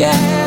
yeah.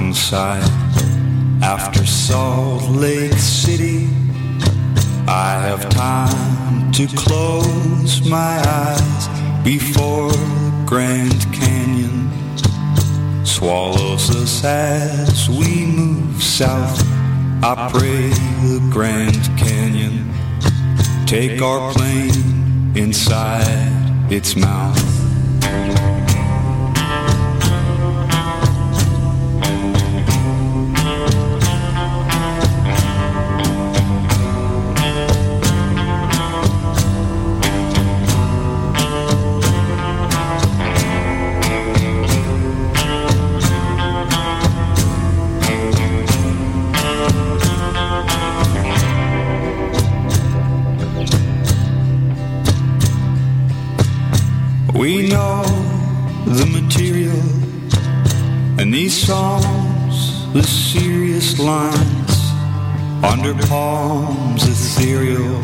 Mountainside. After Salt Lake City, I have time to close my eyes before Grand Canyon swallows us as we move south. I pray the Grand Canyon take our plane inside its mouth. Under palms ethereal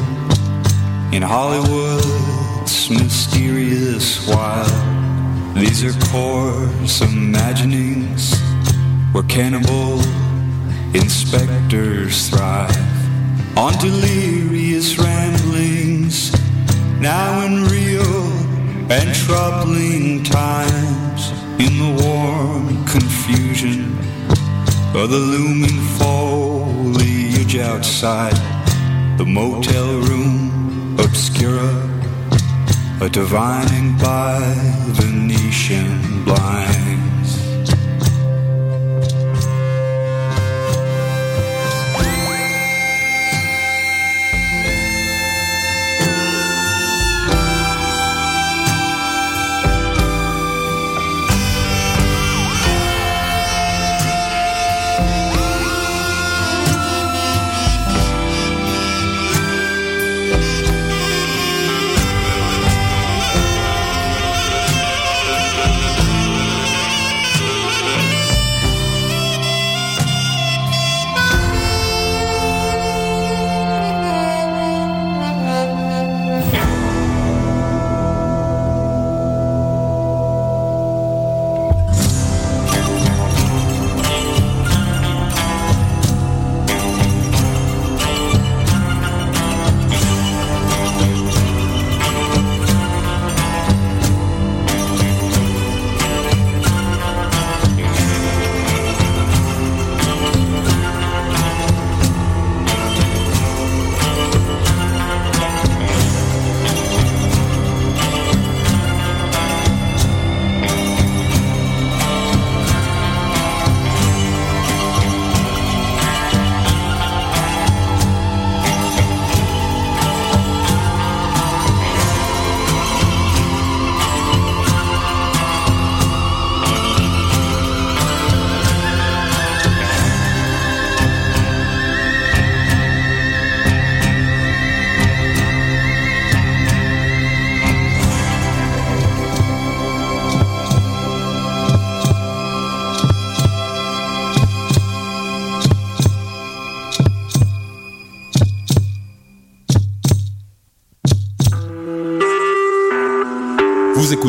in Hollywood's mysterious wild. These are coarse imaginings where cannibal inspectors thrive on delirious ramblings now in real and troubling times in the warm confusion of the looming outside the motel room obscura a divining by the Venetian blinds